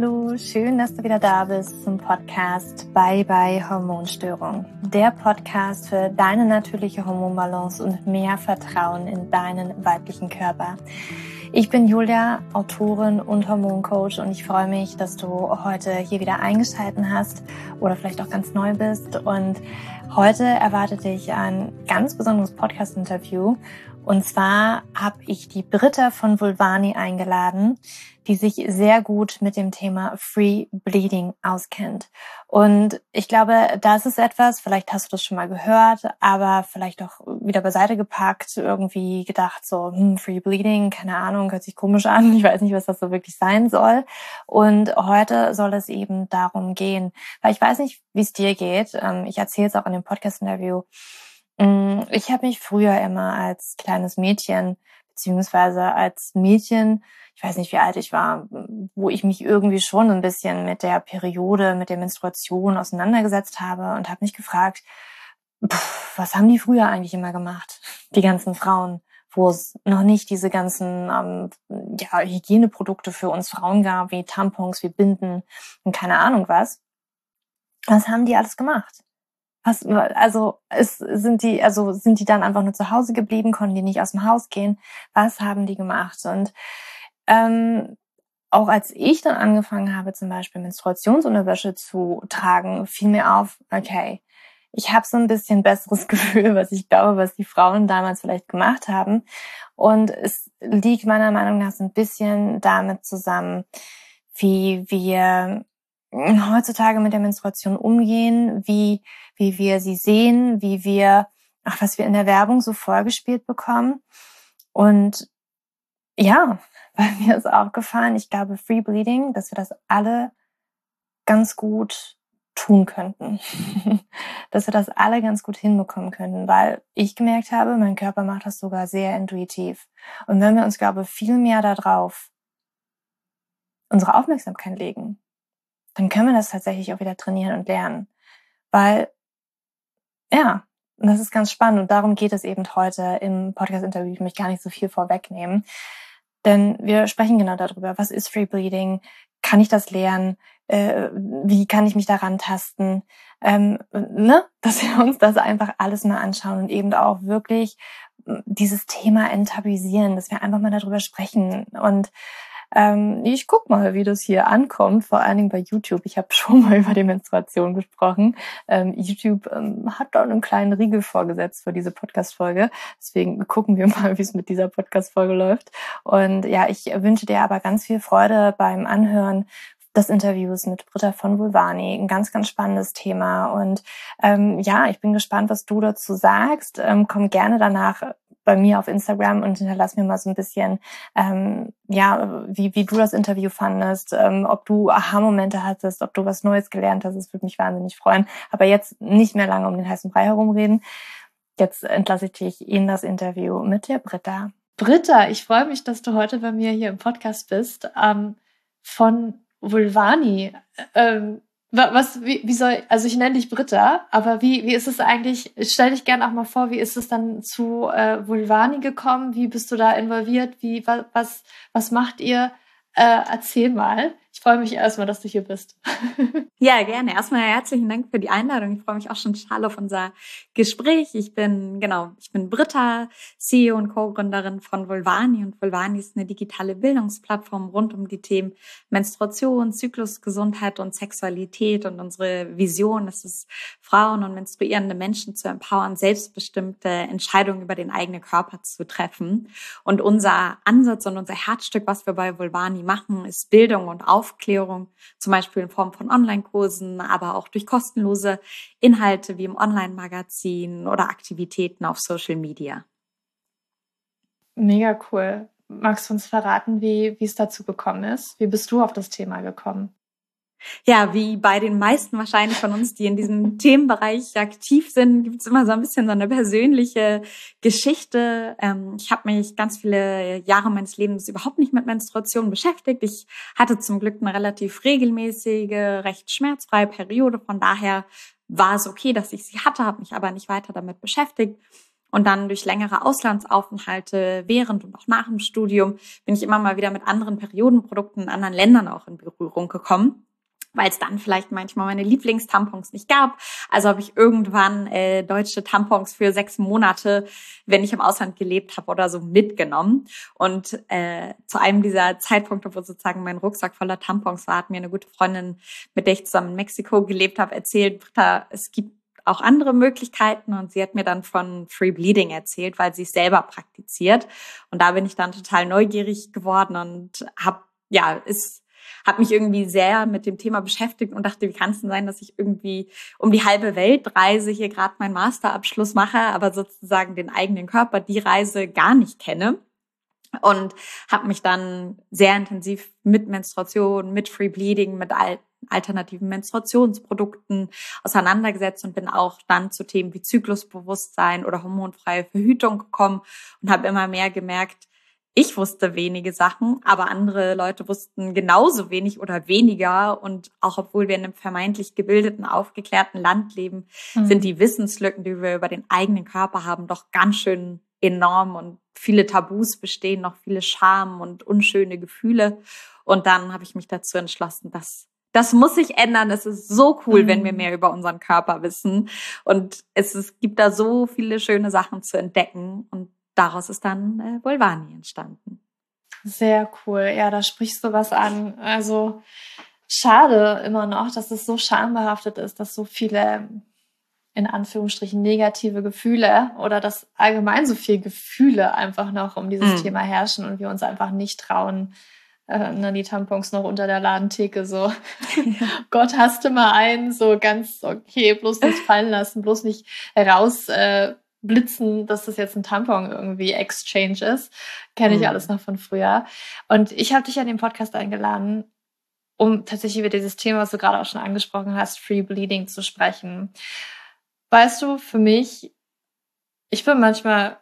Hallo, schön, dass du wieder da bist zum Podcast Bye Bye Hormonstörung. Der Podcast für deine natürliche Hormonbalance und mehr Vertrauen in deinen weiblichen Körper. Ich bin Julia, Autorin und Hormoncoach und ich freue mich, dass du heute hier wieder eingeschaltet hast oder vielleicht auch ganz neu bist. Und heute erwartet dich ein ganz besonderes Podcast-Interview. Und zwar habe ich die Britta von Vulvani eingeladen die sich sehr gut mit dem Thema Free Bleeding auskennt. Und ich glaube, das ist etwas, vielleicht hast du das schon mal gehört, aber vielleicht auch wieder beiseite gepackt, irgendwie gedacht so, hm, Free Bleeding, keine Ahnung, hört sich komisch an, ich weiß nicht, was das so wirklich sein soll. Und heute soll es eben darum gehen, weil ich weiß nicht, wie es dir geht. Ähm, ich erzähle es auch in dem Podcast-Interview. Mm, ich habe mich früher immer als kleines Mädchen beziehungsweise als Mädchen ich weiß nicht, wie alt ich war, wo ich mich irgendwie schon ein bisschen mit der Periode, mit der Menstruation auseinandergesetzt habe und habe mich gefragt, pff, was haben die früher eigentlich immer gemacht, die ganzen Frauen, wo es noch nicht diese ganzen ähm, ja, Hygieneprodukte für uns Frauen gab, wie Tampons, wie Binden und keine Ahnung was. Was haben die alles gemacht? Was, also es sind die, also sind die dann einfach nur zu Hause geblieben, konnten die nicht aus dem Haus gehen? Was haben die gemacht? Und ähm, auch als ich dann angefangen habe, zum Beispiel Menstruationsunterwäsche zu tragen, fiel mir auf, okay, ich habe so ein bisschen besseres Gefühl, was ich glaube, was die Frauen damals vielleicht gemacht haben. Und es liegt meiner Meinung nach so ein bisschen damit zusammen, wie wir heutzutage mit der Menstruation umgehen, wie, wie wir sie sehen, wie wir, ach, was wir in der Werbung so vorgespielt bekommen. Und ja, bei mir ist aufgefallen, ich glaube, Free Bleeding, dass wir das alle ganz gut tun könnten. dass wir das alle ganz gut hinbekommen könnten, weil ich gemerkt habe, mein Körper macht das sogar sehr intuitiv. Und wenn wir uns, glaube ich, viel mehr darauf unsere Aufmerksamkeit legen, dann können wir das tatsächlich auch wieder trainieren und lernen. Weil, ja, das ist ganz spannend und darum geht es eben heute im Podcast-Interview. Ich möchte gar nicht so viel vorwegnehmen. Denn wir sprechen genau darüber, was ist Free Bleeding? Kann ich das lernen? Äh, wie kann ich mich daran tasten? Ähm, ne? Dass wir uns das einfach alles mal anschauen und eben auch wirklich dieses Thema enttabuisieren, dass wir einfach mal darüber sprechen und ähm, ich guck mal, wie das hier ankommt, vor allen Dingen bei YouTube. Ich habe schon mal über die Menstruation gesprochen. Ähm, YouTube ähm, hat da einen kleinen Riegel vorgesetzt für diese Podcast-Folge. Deswegen gucken wir mal, wie es mit dieser Podcast-Folge läuft. Und ja, ich wünsche dir aber ganz viel Freude beim Anhören des Interviews mit Britta von Vulvani. Ein ganz, ganz spannendes Thema. Und ähm, ja, ich bin gespannt, was du dazu sagst. Ähm, komm gerne danach bei mir auf Instagram und hinterlass mir mal so ein bisschen, ähm, ja, wie, wie du das Interview fandest, ähm, ob du Aha-Momente hattest, ob du was Neues gelernt hast. Das würde mich wahnsinnig freuen. Aber jetzt nicht mehr lange um den heißen Brei herumreden. Jetzt entlasse ich dich in das Interview mit der Britta. Britta, ich freue mich, dass du heute bei mir hier im Podcast bist. Ähm, von Vulvani. Ähm, was, wie, wie soll, also ich nenne dich Britta, aber wie, wie ist es eigentlich, stell dich gerne auch mal vor, wie ist es dann zu äh, Vulvani gekommen? Wie bist du da involviert? Wie, was, was, was macht ihr? Äh, erzähl mal. Ich freue mich erstmal, dass du hier bist. ja, gerne. Erstmal herzlichen Dank für die Einladung. Ich freue mich auch schon total auf unser Gespräch. Ich bin, genau, ich bin Britta, CEO und Co-Gründerin von Volvani und Volvani ist eine digitale Bildungsplattform rund um die Themen Menstruation, Zyklusgesundheit und Sexualität und unsere Vision ist es, Frauen und menstruierende Menschen zu empowern, selbstbestimmte Entscheidungen über den eigenen Körper zu treffen. Und unser Ansatz und unser Herzstück, was wir bei Volvani machen, ist Bildung und Aufklärung Aufklärung, zum Beispiel in Form von Online-Kursen, aber auch durch kostenlose Inhalte wie im Online-Magazin oder Aktivitäten auf Social Media. Mega cool. Magst du uns verraten, wie, wie es dazu gekommen ist? Wie bist du auf das Thema gekommen? Ja, wie bei den meisten wahrscheinlich von uns, die in diesem Themenbereich aktiv sind, gibt es immer so ein bisschen so eine persönliche Geschichte. Ähm, ich habe mich ganz viele Jahre meines Lebens überhaupt nicht mit Menstruation beschäftigt. Ich hatte zum Glück eine relativ regelmäßige, recht schmerzfreie Periode. Von daher war es okay, dass ich sie hatte, habe mich aber nicht weiter damit beschäftigt. Und dann durch längere Auslandsaufenthalte während und auch nach dem Studium bin ich immer mal wieder mit anderen Periodenprodukten in anderen Ländern auch in Berührung gekommen weil es dann vielleicht manchmal meine Lieblingstampons nicht gab. Also habe ich irgendwann äh, deutsche Tampons für sechs Monate, wenn ich im Ausland gelebt habe oder so, mitgenommen. Und äh, zu einem dieser Zeitpunkte, wo sozusagen mein Rucksack voller Tampons war, hat mir eine gute Freundin, mit der ich zusammen in Mexiko gelebt habe, erzählt, Britta, es gibt auch andere Möglichkeiten und sie hat mir dann von Free Bleeding erzählt, weil sie es selber praktiziert. Und da bin ich dann total neugierig geworden und habe ja, ist habe mich irgendwie sehr mit dem Thema beschäftigt und dachte, wie kann es denn sein, dass ich irgendwie um die halbe Welt reise, hier gerade meinen Masterabschluss mache, aber sozusagen den eigenen Körper, die Reise gar nicht kenne. Und habe mich dann sehr intensiv mit Menstruation, mit Free Bleeding, mit alternativen Menstruationsprodukten auseinandergesetzt und bin auch dann zu Themen wie Zyklusbewusstsein oder hormonfreie Verhütung gekommen und habe immer mehr gemerkt, ich wusste wenige Sachen, aber andere Leute wussten genauso wenig oder weniger. Und auch obwohl wir in einem vermeintlich gebildeten, aufgeklärten Land leben, mhm. sind die Wissenslücken, die wir über den eigenen Körper haben, doch ganz schön enorm und viele Tabus bestehen, noch viele Scham und unschöne Gefühle. Und dann habe ich mich dazu entschlossen, dass das muss sich ändern. Es ist so cool, wenn wir mhm. mehr über unseren Körper wissen. Und es, es gibt da so viele schöne Sachen zu entdecken. Und daraus ist dann äh, Volvani entstanden. Sehr cool. Ja, da sprichst du was an. Also schade immer noch, dass es so schambehaftet ist, dass so viele in Anführungsstrichen negative Gefühle oder dass allgemein so viele Gefühle einfach noch um dieses mhm. Thema herrschen und wir uns einfach nicht trauen, äh, ne, die Tampons noch unter der Ladentheke so. Gott, hast du mal einen, so ganz okay, bloß nicht fallen lassen, bloß nicht raus äh, blitzen, dass das jetzt ein Tampon irgendwie Exchange ist. Kenne ich mhm. alles noch von früher. Und ich habe dich ja in den Podcast eingeladen, um tatsächlich über dieses Thema, was du gerade auch schon angesprochen hast, Free Bleeding zu sprechen. Weißt du, für mich, ich bin manchmal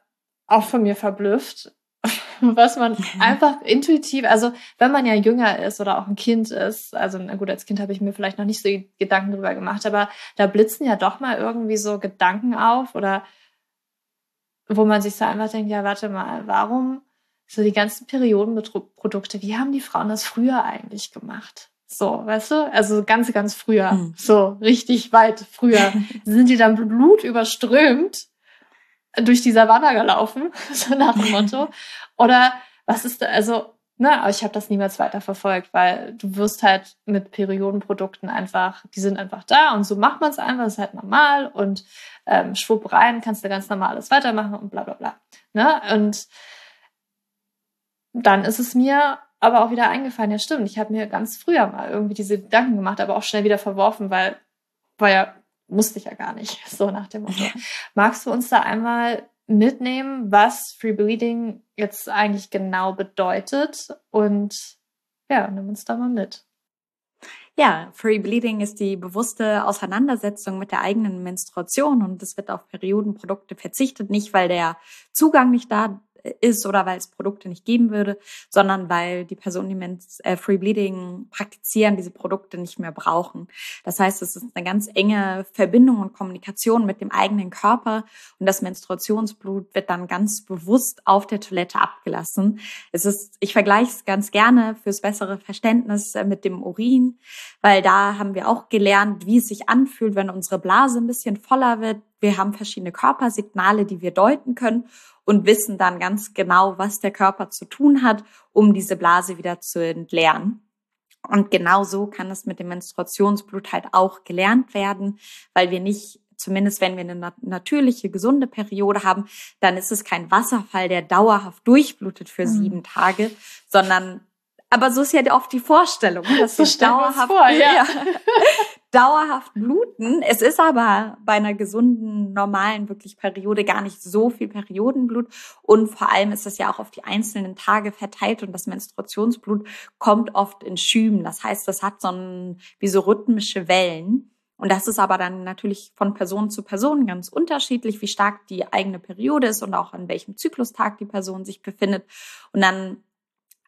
auch von mir verblüfft, was man einfach intuitiv, also wenn man ja jünger ist oder auch ein Kind ist, also na gut, als Kind habe ich mir vielleicht noch nicht so Gedanken drüber gemacht, aber da blitzen ja doch mal irgendwie so Gedanken auf oder wo man sich so einfach denkt, ja, warte mal, warum so die ganzen Periodenprodukte, wie haben die Frauen das früher eigentlich gemacht? So, weißt du? Also ganz, ganz früher. Mhm. So, richtig weit früher. sind die dann Blut überströmt durch die Savanne gelaufen? so nach dem Motto. Oder was ist da, also, ne, aber ich habe das niemals weiter verfolgt, weil du wirst halt mit Periodenprodukten einfach, die sind einfach da und so macht man es einfach, ist halt normal und ähm, schwupp rein, kannst du ganz normal alles weitermachen und bla bla bla. Ne? Und dann ist es mir aber auch wieder eingefallen, ja stimmt, ich habe mir ganz früher mal irgendwie diese Gedanken gemacht, aber auch schnell wieder verworfen, weil war ja, musste ich ja gar nicht, so nach dem Motto. Magst du uns da einmal mitnehmen, was Free Bleeding jetzt eigentlich genau bedeutet. Und ja, nimm uns da mal mit. Ja, Free Bleeding ist die bewusste Auseinandersetzung mit der eigenen Menstruation. Und es wird auf Periodenprodukte verzichtet, nicht weil der Zugang nicht da ist oder weil es Produkte nicht geben würde, sondern weil die Personen, die äh, Free Bleeding praktizieren, diese Produkte nicht mehr brauchen. Das heißt, es ist eine ganz enge Verbindung und Kommunikation mit dem eigenen Körper und das Menstruationsblut wird dann ganz bewusst auf der Toilette abgelassen. Es ist, ich vergleiche es ganz gerne fürs bessere Verständnis äh, mit dem Urin, weil da haben wir auch gelernt, wie es sich anfühlt, wenn unsere Blase ein bisschen voller wird. Wir haben verschiedene Körpersignale, die wir deuten können und wissen dann ganz genau, was der Körper zu tun hat, um diese Blase wieder zu entleeren. Und genau so kann es mit dem Menstruationsblut halt auch gelernt werden, weil wir nicht zumindest wenn wir eine natürliche, gesunde Periode haben, dann ist es kein Wasserfall, der dauerhaft durchblutet für mhm. sieben Tage, sondern aber so ist ja oft die Vorstellung, dass wir dauerhaft, vor, ja. Ja, dauerhaft bluten. Es ist aber bei einer gesunden, normalen wirklich Periode gar nicht so viel Periodenblut. Und vor allem ist es ja auch auf die einzelnen Tage verteilt und das Menstruationsblut kommt oft in Schüben. Das heißt, das hat so ein, wie so rhythmische Wellen. Und das ist aber dann natürlich von Person zu Person ganz unterschiedlich, wie stark die eigene Periode ist und auch an welchem Zyklustag die Person sich befindet. Und dann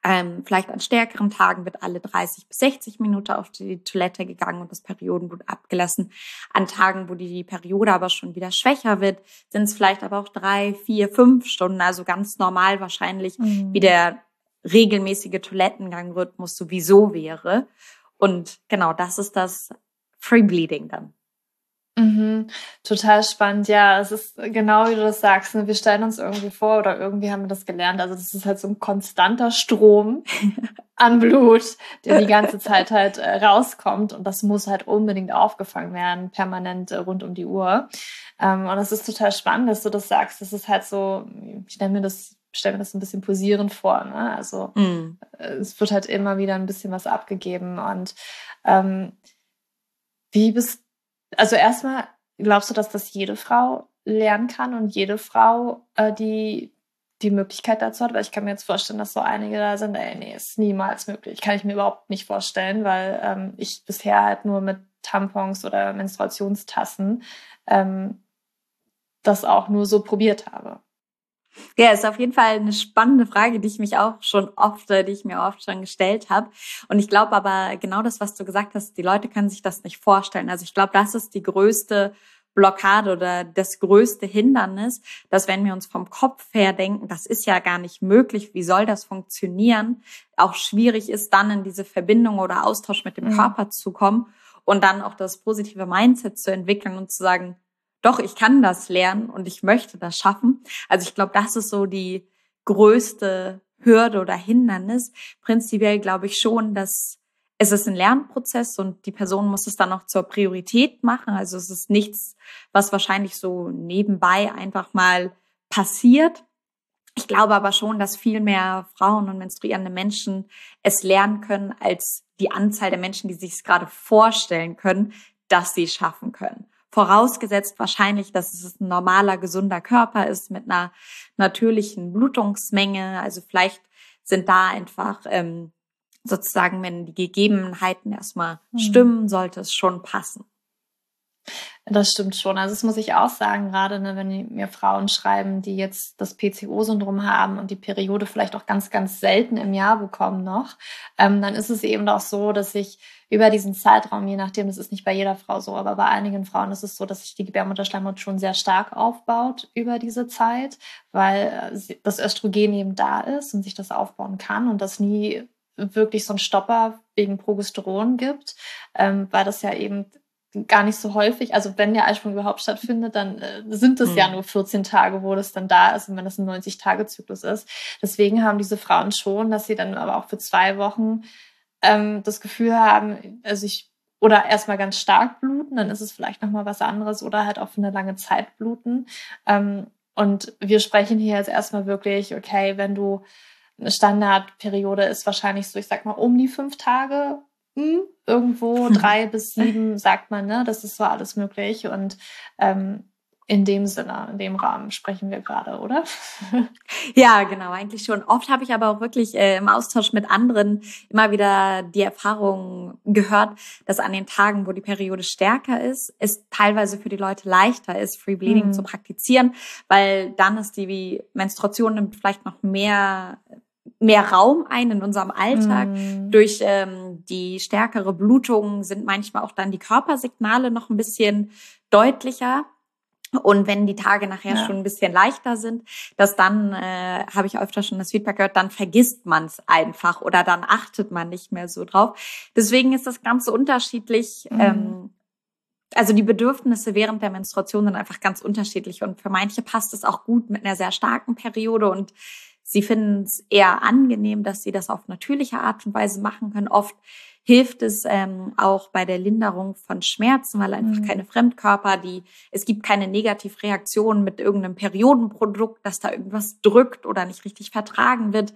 Ähm, vielleicht an stärkeren Tagen wird alle 30 bis 60 Minuten auf die Toilette gegangen und das Periodenblut abgelassen. An Tagen, wo die Periode aber schon wieder schwächer wird, sind es vielleicht aber auch drei, vier, fünf Stunden. Also ganz normal wahrscheinlich, mhm. wie der regelmäßige Toilettengangrhythmus sowieso wäre. Und genau das ist das Free Bleeding dann. Mhm, total spannend, ja. Es ist genau wie du das sagst. Ne? Wir stellen uns irgendwie vor oder irgendwie haben wir das gelernt. Also das ist halt so ein konstanter Strom an Blut, der die ganze Zeit halt äh, rauskommt und das muss halt unbedingt aufgefangen werden, permanent äh, rund um die Uhr. Ähm, und es ist total spannend, dass du das sagst. Das ist halt so, ich stelle mir das stelle mir das ein bisschen posierend vor. Ne? Also mm. es wird halt immer wieder ein bisschen was abgegeben. Und ähm, wie bist also erstmal, glaubst du, dass das jede Frau lernen kann und jede Frau äh, die die Möglichkeit dazu hat, weil ich kann mir jetzt vorstellen, dass so einige da sind, ey, nee, ist niemals möglich. Kann ich mir überhaupt nicht vorstellen, weil ähm, ich bisher halt nur mit Tampons oder Menstruationstassen ähm, das auch nur so probiert habe. Ja, ist auf jeden Fall eine spannende Frage, die ich mich auch schon oft, die ich mir oft schon gestellt habe. Und ich glaube aber genau das, was du gesagt hast, die Leute können sich das nicht vorstellen. Also ich glaube, das ist die größte Blockade oder das größte Hindernis, dass wenn wir uns vom Kopf her denken, das ist ja gar nicht möglich, wie soll das funktionieren, auch schwierig ist, dann in diese Verbindung oder Austausch mit dem mhm. Körper zu kommen und dann auch das positive Mindset zu entwickeln und zu sagen, doch, ich kann das lernen und ich möchte das schaffen. Also ich glaube, das ist so die größte Hürde oder Hindernis. Prinzipiell glaube ich schon, dass es ist ein Lernprozess und die Person muss es dann auch zur Priorität machen. Also es ist nichts, was wahrscheinlich so nebenbei einfach mal passiert. Ich glaube aber schon, dass viel mehr Frauen und menstruierende Menschen es lernen können, als die Anzahl der Menschen, die sich es gerade vorstellen können, dass sie es schaffen können. Vorausgesetzt wahrscheinlich, dass es ein normaler, gesunder Körper ist mit einer natürlichen Blutungsmenge. Also vielleicht sind da einfach ähm, sozusagen, wenn die Gegebenheiten erstmal mhm. stimmen, sollte es schon passen. Das stimmt schon. Also das muss ich auch sagen, gerade ne, wenn mir Frauen schreiben, die jetzt das PCO-Syndrom haben und die Periode vielleicht auch ganz, ganz selten im Jahr bekommen noch, ähm, dann ist es eben auch so, dass ich über diesen Zeitraum, je nachdem, das ist nicht bei jeder Frau so, aber bei einigen Frauen ist es so, dass sich die Gebärmutterschleimhaut schon sehr stark aufbaut über diese Zeit, weil äh, das Östrogen eben da ist und sich das aufbauen kann und das nie wirklich so einen Stopper wegen Progesteron gibt, ähm, weil das ja eben gar nicht so häufig. Also wenn der Eisprung überhaupt stattfindet, dann äh, sind es mhm. ja nur 14 Tage, wo das dann da ist und wenn das ein 90-Tage-Zyklus ist. Deswegen haben diese Frauen schon, dass sie dann aber auch für zwei Wochen ähm, das Gefühl haben, also ich oder erstmal ganz stark bluten, dann ist es vielleicht nochmal was anderes oder halt auch für eine lange Zeit bluten. Ähm, und wir sprechen hier jetzt erstmal wirklich, okay, wenn du eine Standardperiode ist wahrscheinlich so, ich sag mal, um die fünf Tage hm, irgendwo drei bis sieben, sagt man, ne? Das ist so alles möglich. Und ähm, in dem Sinne, in dem Rahmen sprechen wir gerade, oder? ja, genau, eigentlich schon. Oft habe ich aber auch wirklich äh, im Austausch mit anderen immer wieder die Erfahrung gehört, dass an den Tagen, wo die Periode stärker ist, es teilweise für die Leute leichter ist, Free Bleeding mhm. zu praktizieren, weil dann ist die Menstruation nimmt vielleicht noch mehr mehr Raum ein in unserem Alltag. Mm. Durch ähm, die stärkere Blutung sind manchmal auch dann die Körpersignale noch ein bisschen deutlicher. Und wenn die Tage nachher ja. schon ein bisschen leichter sind, dass dann, äh, habe ich öfter schon das Feedback gehört, dann vergisst man es einfach oder dann achtet man nicht mehr so drauf. Deswegen ist das Ganze unterschiedlich. Mhm. Ähm, also die Bedürfnisse während der Menstruation sind einfach ganz unterschiedlich. Und für manche passt es auch gut mit einer sehr starken Periode und Sie finden es eher angenehm, dass sie das auf natürliche Art und Weise machen können. Oft hilft es ähm, auch bei der Linderung von Schmerzen, weil einfach mhm. keine Fremdkörper, die es gibt keine Negativreaktion mit irgendeinem Periodenprodukt, dass da irgendwas drückt oder nicht richtig vertragen wird.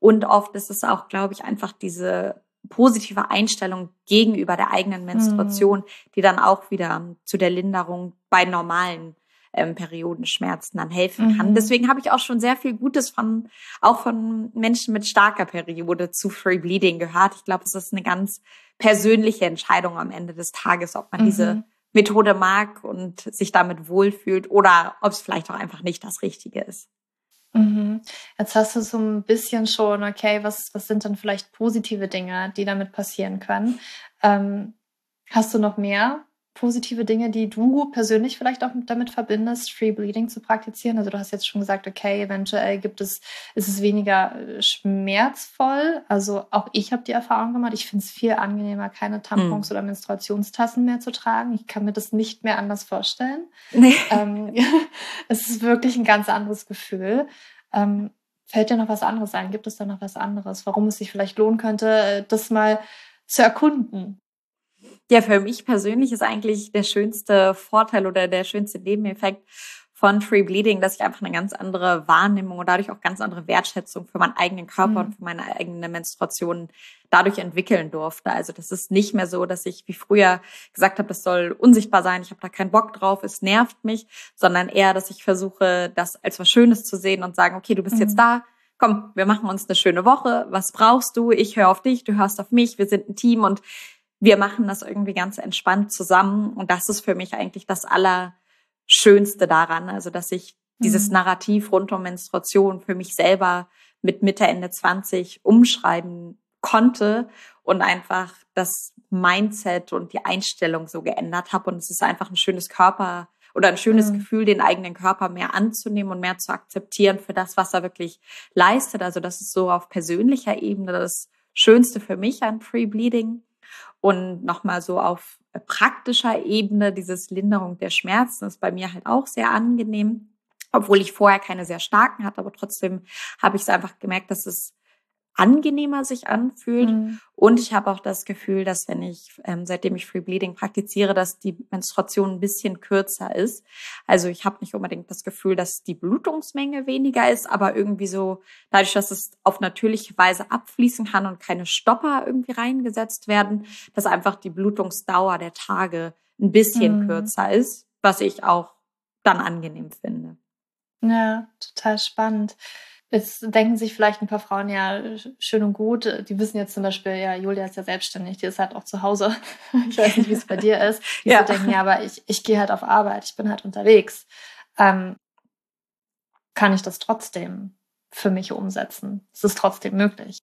Und oft ist es auch, glaube ich, einfach diese positive Einstellung gegenüber der eigenen Menstruation, mhm. die dann auch wieder zu der Linderung bei normalen ähm, Periodenschmerzen dann helfen kann. Mhm. Deswegen habe ich auch schon sehr viel Gutes von, auch von Menschen mit starker Periode zu Free Bleeding gehört. Ich glaube, es ist eine ganz persönliche Entscheidung am Ende des Tages, ob man mhm. diese Methode mag und sich damit wohlfühlt oder ob es vielleicht auch einfach nicht das Richtige ist. Mhm. Jetzt hast du so ein bisschen schon, okay, was, was sind dann vielleicht positive Dinge, die damit passieren können? Ähm, hast du noch mehr positive Dinge, die du persönlich vielleicht auch damit verbindest, Free Bleeding zu praktizieren? Also du hast jetzt schon gesagt, okay, eventuell gibt es, ist es weniger äh, schmerzvoll. Also auch ich habe die Erfahrung gemacht. Ich finde es viel angenehmer, keine Tampons mhm. oder Menstruationstassen mehr zu tragen. Ich kann mir das nicht mehr anders vorstellen. Nee. Ähm, es ist wirklich ein ganz anderes Gefühl. Ähm, fällt dir noch was anderes ein? Gibt es da noch was anderes, warum es sich vielleicht lohnen könnte, äh, das mal zu erkunden? Ja, für mich persönlich ist eigentlich der schönste Vorteil oder der schönste Nebeneffekt von Free Bleeding, dass ich einfach eine ganz andere Wahrnehmung und dadurch auch ganz andere Wertschätzung für meinen eigenen Körper mhm. und für meine eigene Menstruation dadurch entwickeln durfte. Also das ist nicht mehr so, dass ich wie früher gesagt habe, das soll unsichtbar sein, ich habe da keinen Bock drauf, es nervt mich, sondern eher, dass ich versuche, das als was Schönes zu sehen und sagen, okay, du bist mhm. jetzt da, komm, wir machen uns eine schöne Woche, was brauchst du? Ich höre auf dich, du hörst auf mich, wir sind ein Team und wir machen das irgendwie ganz entspannt zusammen. Und das ist für mich eigentlich das Allerschönste daran. Also, dass ich mhm. dieses Narrativ rund um Menstruation für mich selber mit Mitte, Ende 20 umschreiben konnte und einfach das Mindset und die Einstellung so geändert habe. Und es ist einfach ein schönes Körper oder ein schönes mhm. Gefühl, den eigenen Körper mehr anzunehmen und mehr zu akzeptieren für das, was er wirklich leistet. Also das ist so auf persönlicher Ebene das Schönste für mich an Free Bleeding. Und nochmal so auf praktischer Ebene, dieses Linderung der Schmerzen ist bei mir halt auch sehr angenehm. Obwohl ich vorher keine sehr starken hatte, aber trotzdem habe ich es einfach gemerkt, dass es angenehmer sich anfühlt. Mhm. Und ich habe auch das Gefühl, dass wenn ich, ähm, seitdem ich Free Bleeding praktiziere, dass die Menstruation ein bisschen kürzer ist. Also ich habe nicht unbedingt das Gefühl, dass die Blutungsmenge weniger ist, aber irgendwie so, dadurch, dass es auf natürliche Weise abfließen kann und keine Stopper irgendwie reingesetzt werden, dass einfach die Blutungsdauer der Tage ein bisschen mhm. kürzer ist, was ich auch dann angenehm finde. Ja, total spannend. Jetzt denken sich vielleicht ein paar Frauen ja schön und gut. Die wissen jetzt zum Beispiel, ja, Julia ist ja selbstständig, die ist halt auch zu Hause. Ich weiß nicht, wie es bei dir ist. Die ja. so denken, ja, aber ich, ich gehe halt auf Arbeit, ich bin halt unterwegs. Ähm, kann ich das trotzdem für mich umsetzen? Es ist trotzdem möglich.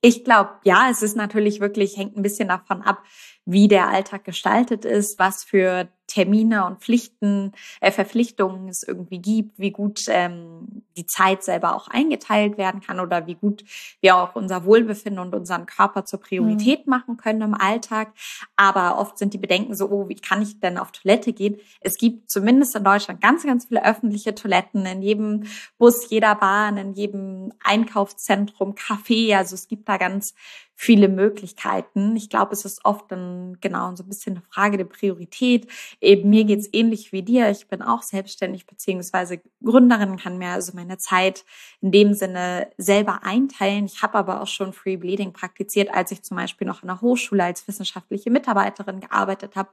Ich glaube, ja, es ist natürlich wirklich, hängt ein bisschen davon ab, wie der Alltag gestaltet ist, was für Termine und Pflichten, äh, Verpflichtungen es irgendwie gibt, wie gut ähm, die Zeit selber auch eingeteilt werden kann oder wie gut wir auch unser Wohlbefinden und unseren Körper zur Priorität mhm. machen können im Alltag. Aber oft sind die Bedenken so, oh, wie kann ich denn auf Toilette gehen? Es gibt zumindest in Deutschland ganz, ganz viele öffentliche Toiletten in jedem Bus, jeder Bahn, in jedem Einkaufszentrum, Café. Also es gibt da ganz viele Möglichkeiten. Ich glaube, es ist oft dann genau so ein bisschen eine Frage der Priorität. Eben mir geht's ähnlich wie dir. Ich bin auch selbstständig beziehungsweise Gründerin, kann mir also meine Zeit in dem Sinne selber einteilen. Ich habe aber auch schon Free Bleeding praktiziert, als ich zum Beispiel noch in der Hochschule als wissenschaftliche Mitarbeiterin gearbeitet habe.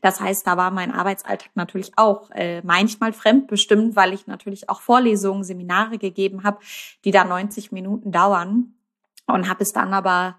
Das heißt, da war mein Arbeitsalltag natürlich auch äh, manchmal fremdbestimmt, weil ich natürlich auch Vorlesungen, Seminare gegeben habe, die da 90 Minuten dauern und habe es dann aber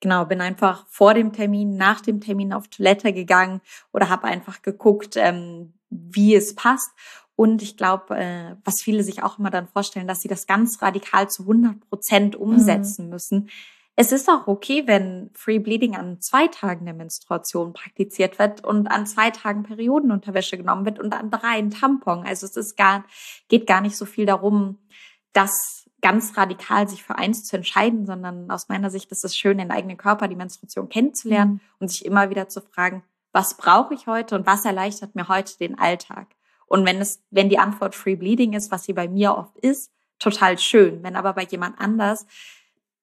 genau, bin einfach vor dem Termin, nach dem Termin auf Toilette gegangen oder habe einfach geguckt, ähm, wie es passt. Und ich glaube, äh, was viele sich auch immer dann vorstellen, dass sie das ganz radikal zu 100 Prozent umsetzen mhm. müssen. Es ist auch okay, wenn Free Bleeding an zwei Tagen der Menstruation praktiziert wird und an zwei Tagen Periodenunterwäsche genommen wird und an drei ein Tampon. Also es ist gar, geht gar nicht so viel darum, dass ganz radikal sich für eins zu entscheiden, sondern aus meiner Sicht ist es schön, den eigenen Körper, die Menstruation kennenzulernen mhm. und sich immer wieder zu fragen, was brauche ich heute und was erleichtert mir heute den Alltag? Und wenn es, wenn die Antwort Free Bleeding ist, was sie bei mir oft ist, total schön. Wenn aber bei jemand anders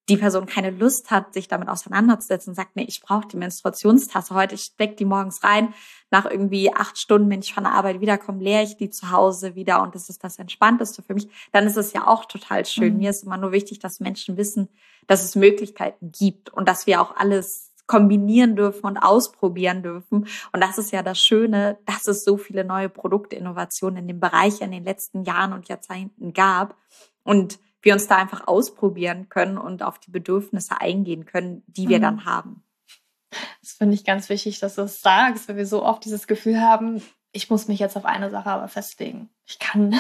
die Person keine Lust hat, sich damit auseinanderzusetzen sagt, nee, ich brauche die Menstruationstasse heute, ich steck die morgens rein. Nach irgendwie acht Stunden, wenn ich von der Arbeit wiederkomme, leere ich die zu Hause wieder und das ist das Entspannteste für mich. Dann ist es ja auch total schön. Mhm. Mir ist immer nur wichtig, dass Menschen wissen, dass es Möglichkeiten gibt und dass wir auch alles kombinieren dürfen und ausprobieren dürfen. Und das ist ja das Schöne, dass es so viele neue Produktinnovationen in dem Bereich in den letzten Jahren und Jahrzehnten gab. Und wir uns da einfach ausprobieren können und auf die Bedürfnisse eingehen können, die wir mhm. dann haben. Das finde ich ganz wichtig, dass du es sagst, weil wir so oft dieses Gefühl haben, ich muss mich jetzt auf eine Sache aber festlegen. Ich kann,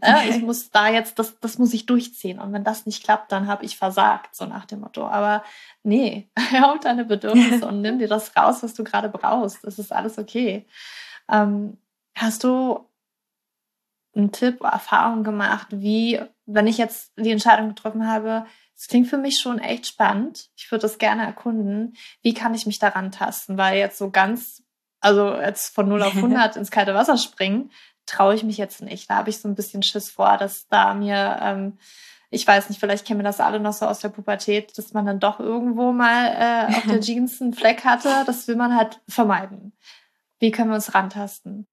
äh, ich muss da jetzt, das, das muss ich durchziehen. Und wenn das nicht klappt, dann habe ich versagt, so nach dem Motto. Aber nee, hör auf deine Bedürfnisse und nimm dir das raus, was du gerade brauchst. Das ist alles okay. Ähm, hast du einen Tipp, Erfahrung gemacht, wie, wenn ich jetzt die Entscheidung getroffen habe, es klingt für mich schon echt spannend. Ich würde das gerne erkunden. Wie kann ich mich daran tasten? Weil jetzt so ganz also jetzt von 0 auf 100 ins kalte Wasser springen, traue ich mich jetzt nicht. Da habe ich so ein bisschen Schiss vor, dass da mir, ähm, ich weiß nicht, vielleicht kennen wir das alle noch so aus der Pubertät, dass man dann doch irgendwo mal äh, auf der Jeans einen Fleck hatte. Das will man halt vermeiden. Wie können wir uns rantasten?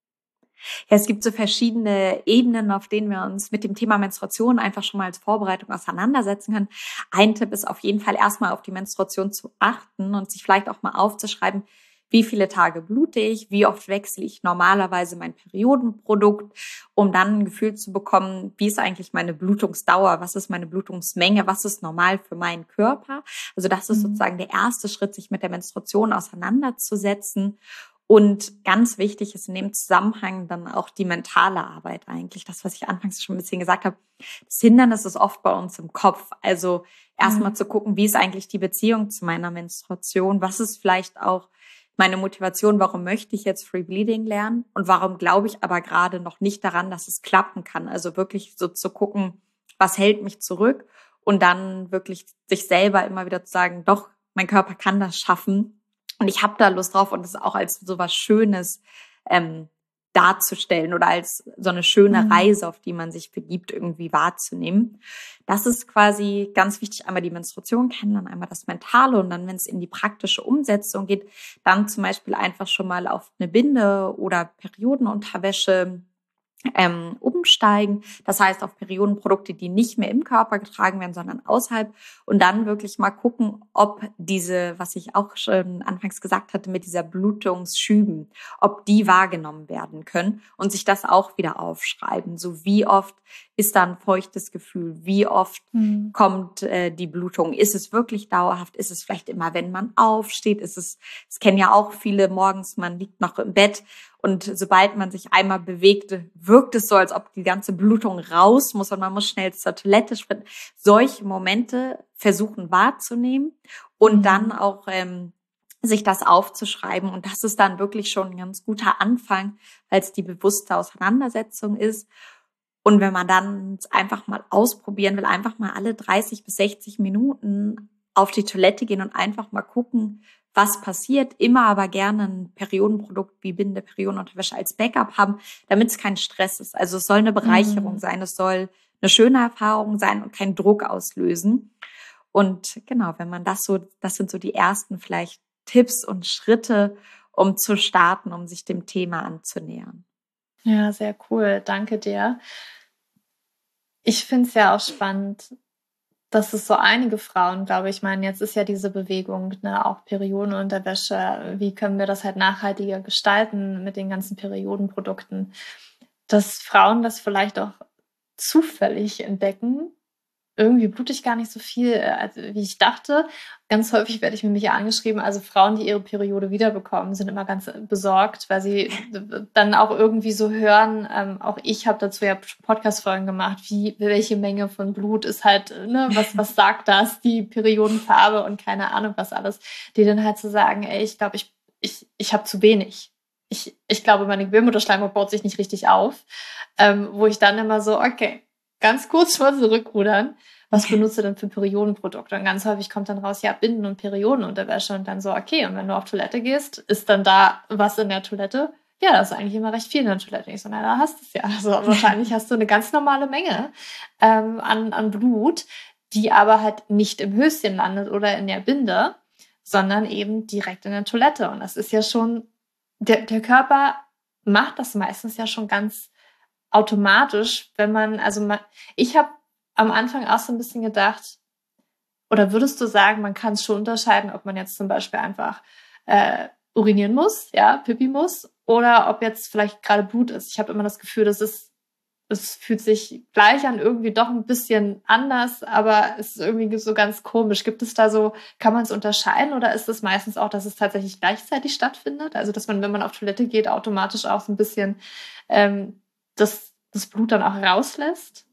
Ja, es gibt so verschiedene Ebenen, auf denen wir uns mit dem Thema Menstruation einfach schon mal als Vorbereitung auseinandersetzen können. Ein Tipp ist auf jeden Fall erstmal auf die Menstruation zu achten und sich vielleicht auch mal aufzuschreiben, wie viele Tage blute ich, wie oft wechsle ich normalerweise mein Periodenprodukt, um dann ein Gefühl zu bekommen, wie ist eigentlich meine Blutungsdauer, was ist meine Blutungsmenge, was ist normal für meinen Körper. Also das ist mhm. sozusagen der erste Schritt, sich mit der Menstruation auseinanderzusetzen. Und ganz wichtig ist in dem Zusammenhang dann auch die mentale Arbeit eigentlich. Das, was ich anfangs schon ein bisschen gesagt habe. Das Hindernis ist oft bei uns im Kopf. Also erstmal mhm. zu gucken, wie ist eigentlich die Beziehung zu meiner Menstruation? Was ist vielleicht auch meine Motivation, warum möchte ich jetzt Free Bleeding lernen und warum glaube ich aber gerade noch nicht daran, dass es klappen kann. Also wirklich so zu gucken, was hält mich zurück und dann wirklich sich selber immer wieder zu sagen, doch, mein Körper kann das schaffen und ich habe da Lust drauf und es auch als so was Schönes ähm, darzustellen oder als so eine schöne mhm. Reise, auf die man sich begibt, irgendwie wahrzunehmen. Das ist quasi ganz wichtig, einmal die Menstruation kennenlernen, einmal das Mentale und dann, wenn es in die praktische Umsetzung geht, dann zum Beispiel einfach schon mal auf eine Binde oder Periodenunterwäsche ähm, umsteigen. Das heißt auf Periodenprodukte, die nicht mehr im Körper getragen werden, sondern außerhalb. Und dann wirklich mal gucken, ob diese, was ich auch schon anfangs gesagt hatte, mit dieser Blutungsschüben, ob die wahrgenommen werden können und sich das auch wieder aufschreiben. So wie oft ist da ein feuchtes Gefühl? Wie oft mhm. kommt äh, die Blutung? Ist es wirklich dauerhaft? Ist es vielleicht immer, wenn man aufsteht? Ist es, es kennen ja auch viele morgens, man liegt noch im Bett und sobald man sich einmal bewegt, wirkt es so, als ob die ganze Blutung raus muss und man muss schnell zur Toilette sprinten. Solche Momente versuchen wahrzunehmen und mhm. dann auch ähm, sich das aufzuschreiben. Und das ist dann wirklich schon ein ganz guter Anfang, weil es die bewusste Auseinandersetzung ist. Und wenn man dann einfach mal ausprobieren will, einfach mal alle 30 bis 60 Minuten auf die Toilette gehen und einfach mal gucken, was passiert. Immer aber gerne ein Periodenprodukt wie Binde, Periodenunterwäsche als Backup haben, damit es kein Stress ist. Also es soll eine Bereicherung mhm. sein, es soll eine schöne Erfahrung sein und keinen Druck auslösen. Und genau, wenn man das so, das sind so die ersten vielleicht Tipps und Schritte, um zu starten, um sich dem Thema anzunähern. Ja, sehr cool. Danke dir. Ich finde es ja auch spannend, dass es so einige Frauen, glaube ich, meinen, jetzt ist ja diese Bewegung, ne, auch Periodenunterwäsche, wie können wir das halt nachhaltiger gestalten mit den ganzen Periodenprodukten, dass Frauen das vielleicht auch zufällig entdecken irgendwie blute ich gar nicht so viel, äh, wie ich dachte. Ganz häufig werde ich mir mich angeschrieben, also Frauen, die ihre Periode wiederbekommen, sind immer ganz besorgt, weil sie dann auch irgendwie so hören, ähm, auch ich habe dazu ja Podcast-Folgen gemacht, wie, welche Menge von Blut ist halt, ne, was, was sagt das, die Periodenfarbe und keine Ahnung was alles, die dann halt zu so sagen, ey, ich glaube, ich, ich, ich habe zu wenig. Ich, ich glaube, meine Gebärmutterschleimhaut baut sich nicht richtig auf, ähm, wo ich dann immer so, okay, ganz kurz mal zurückrudern. Was benutzt du denn für Periodenprodukte? Und ganz häufig kommt dann raus, ja, Binden- und Periodenunterwäsche. Und dann so, okay, und wenn du auf Toilette gehst, ist dann da was in der Toilette? Ja, das ist eigentlich immer recht viel in der Toilette. Ich so, na, da hast du es ja. Also wahrscheinlich hast du eine ganz normale Menge ähm, an, an Blut, die aber halt nicht im Höschen landet oder in der Binde, sondern eben direkt in der Toilette. Und das ist ja schon, der, der Körper macht das meistens ja schon ganz automatisch, wenn man, also man, ich habe am Anfang auch so ein bisschen gedacht, oder würdest du sagen, man kann es schon unterscheiden, ob man jetzt zum Beispiel einfach äh, urinieren muss, ja, Pipi muss, oder ob jetzt vielleicht gerade Blut ist. Ich habe immer das Gefühl, das ist es fühlt sich gleich an, irgendwie doch ein bisschen anders, aber es ist irgendwie so ganz komisch. Gibt es da so, kann man es unterscheiden oder ist es meistens auch, dass es tatsächlich gleichzeitig stattfindet? Also, dass man, wenn man auf Toilette geht, automatisch auch so ein bisschen ähm, das, das Blut dann auch rauslässt?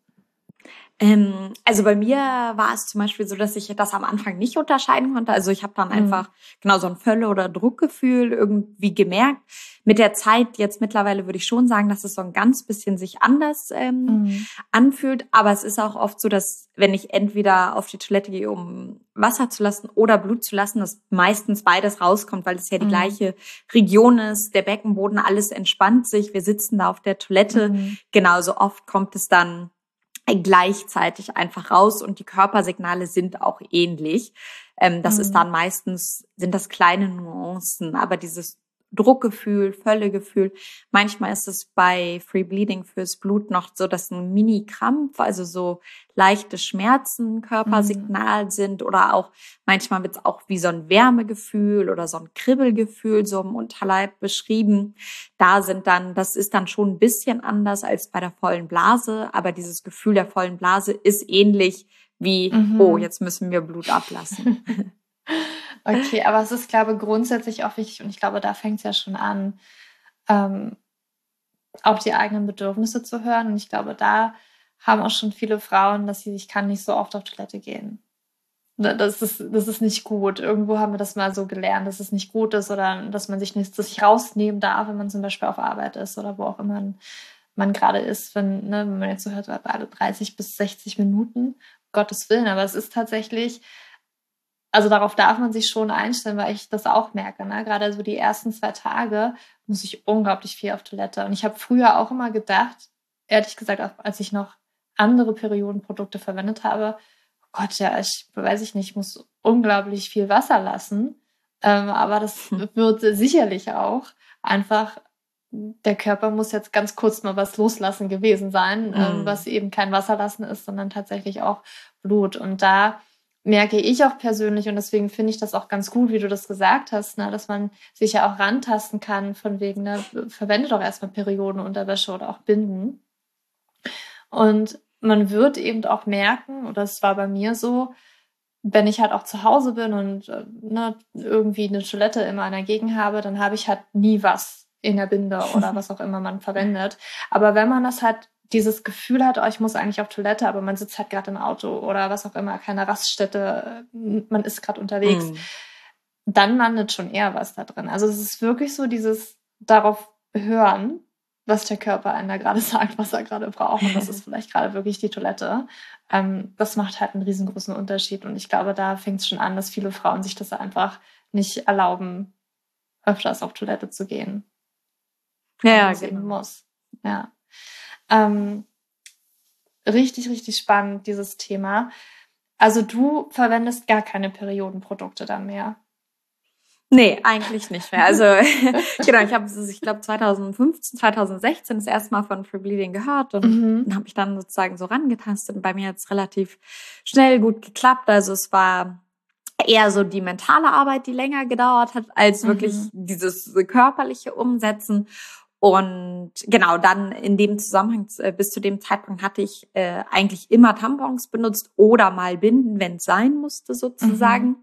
Ähm, also bei mir war es zum Beispiel so, dass ich das am Anfang nicht unterscheiden konnte. Also ich habe dann mhm. einfach genau so ein Völle- oder Druckgefühl irgendwie gemerkt. Mit der Zeit jetzt mittlerweile würde ich schon sagen, dass es so ein ganz bisschen sich anders ähm, mhm. anfühlt. Aber es ist auch oft so, dass wenn ich entweder auf die Toilette gehe, um Wasser zu lassen oder Blut zu lassen, dass meistens beides rauskommt, weil es ja die mhm. gleiche Region ist. Der Beckenboden, alles entspannt sich. Wir sitzen da auf der Toilette. Mhm. Genauso oft kommt es dann gleichzeitig einfach raus und die Körpersignale sind auch ähnlich. Ähm, das mhm. ist dann meistens, sind das kleine Nuancen, aber dieses Druckgefühl, Völlegefühl. Manchmal ist es bei Free Bleeding fürs Blut noch so, dass ein Mini-Krampf, also so leichte Schmerzen Körpersignal mhm. sind oder auch manchmal wird es auch wie so ein Wärmegefühl oder so ein Kribbelgefühl so im Unterleib beschrieben. Da sind dann, das ist dann schon ein bisschen anders als bei der vollen Blase, aber dieses Gefühl der vollen Blase ist ähnlich wie, mhm. oh, jetzt müssen wir Blut ablassen. Okay, aber es ist, glaube ich, grundsätzlich auch wichtig und ich glaube, da fängt es ja schon an, ähm, auf die eigenen Bedürfnisse zu hören. Und ich glaube, da haben auch schon viele Frauen, dass sie, ich kann nicht so oft auf Toilette gehen. Das ist, das ist nicht gut. Irgendwo haben wir das mal so gelernt, dass es nicht gut ist oder dass man sich nicht sich rausnehmen darf, wenn man zum Beispiel auf Arbeit ist oder wo auch immer man, man gerade ist, wenn, ne, wenn man jetzt so hört, alle 30 bis 60 Minuten, Gottes Willen. Aber es ist tatsächlich, also darauf darf man sich schon einstellen, weil ich das auch merke. Ne? Gerade so die ersten zwei Tage muss ich unglaublich viel auf Toilette. Und ich habe früher auch immer gedacht, ehrlich gesagt, auch als ich noch andere Periodenprodukte verwendet habe, oh Gott, ja, ich weiß ich nicht, ich muss unglaublich viel Wasser lassen. Ähm, aber das hm. wird sicherlich auch einfach, der Körper muss jetzt ganz kurz mal was loslassen gewesen sein, mhm. ähm, hm. was eben kein Wasserlassen ist, sondern tatsächlich auch Blut. Und da merke ich auch persönlich und deswegen finde ich das auch ganz gut, wie du das gesagt hast, ne, dass man sich ja auch rantasten kann von wegen, ne, verwende doch erstmal Periodenunterwäsche oder auch Binden. Und man wird eben auch merken, oder es war bei mir so, wenn ich halt auch zu Hause bin und äh, ne, irgendwie eine Toilette immer in der Gegend habe, dann habe ich halt nie was in der Binde oder was auch immer man verwendet. Aber wenn man das halt dieses Gefühl hat, oh, ich muss eigentlich auf Toilette, aber man sitzt halt gerade im Auto oder was auch immer, keine Raststätte, man ist gerade unterwegs, mm. dann landet schon eher was da drin. Also es ist wirklich so dieses darauf hören, was der Körper einem da gerade sagt, was er gerade braucht. Und das ist vielleicht gerade wirklich die Toilette. Ähm, das macht halt einen riesengroßen Unterschied. Und ich glaube, da fängt es schon an, dass viele Frauen sich das einfach nicht erlauben, öfters auf Toilette zu gehen. Ja, genau. muss. Ja. Ähm, richtig, richtig spannend, dieses Thema. Also du verwendest gar keine Periodenprodukte dann mehr. Nee, eigentlich nicht mehr. Also genau, ich habe ich glaube 2015, 2016 das erste Mal von Free Bleeding gehört und mhm. habe ich dann sozusagen so rangetastet und bei mir hat es relativ schnell gut geklappt. Also es war eher so die mentale Arbeit, die länger gedauert hat, als wirklich mhm. dieses körperliche Umsetzen. Und genau, dann in dem Zusammenhang, äh, bis zu dem Zeitpunkt hatte ich äh, eigentlich immer Tampons benutzt oder mal Binden, wenn es sein musste sozusagen. Mhm.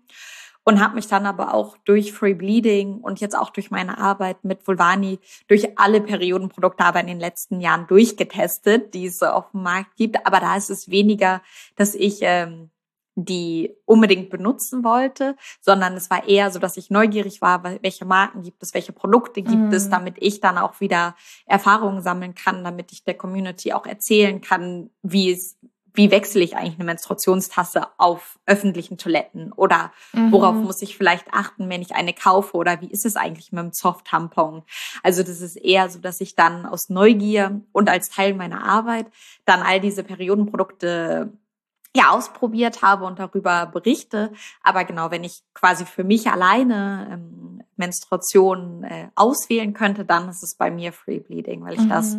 Und habe mich dann aber auch durch Free Bleeding und jetzt auch durch meine Arbeit mit Vulvani durch alle Periodenprodukte aber in den letzten Jahren durchgetestet, die es auf dem Markt gibt. Aber da ist es weniger, dass ich ähm, die unbedingt benutzen wollte, sondern es war eher so, dass ich neugierig war, welche Marken gibt es, welche Produkte gibt mhm. es, damit ich dann auch wieder Erfahrungen sammeln kann, damit ich der Community auch erzählen kann, wie es wie wechsle ich eigentlich eine Menstruationstasse auf öffentlichen Toiletten oder mhm. worauf muss ich vielleicht achten, wenn ich eine kaufe oder wie ist es eigentlich mit dem Soft-Tampon? Also das ist eher so, dass ich dann aus Neugier und als Teil meiner Arbeit dann all diese Periodenprodukte ja ausprobiert habe und darüber berichte. Aber genau, wenn ich quasi für mich alleine ähm, Menstruation äh, auswählen könnte, dann ist es bei mir Free Bleeding, weil ich mhm. das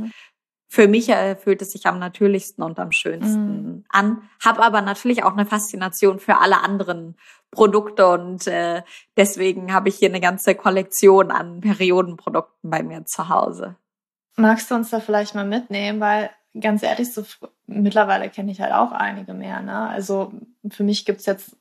für mich äh, fühlt es sich am natürlichsten und am schönsten mhm. an. Hab aber natürlich auch eine Faszination für alle anderen Produkte und äh, deswegen habe ich hier eine ganze Kollektion an Periodenprodukten bei mir zu Hause. Magst du uns da vielleicht mal mitnehmen, weil ganz ehrlich, so mittlerweile kenne ich halt auch einige mehr. Ne? Also für mich gibt's jetzt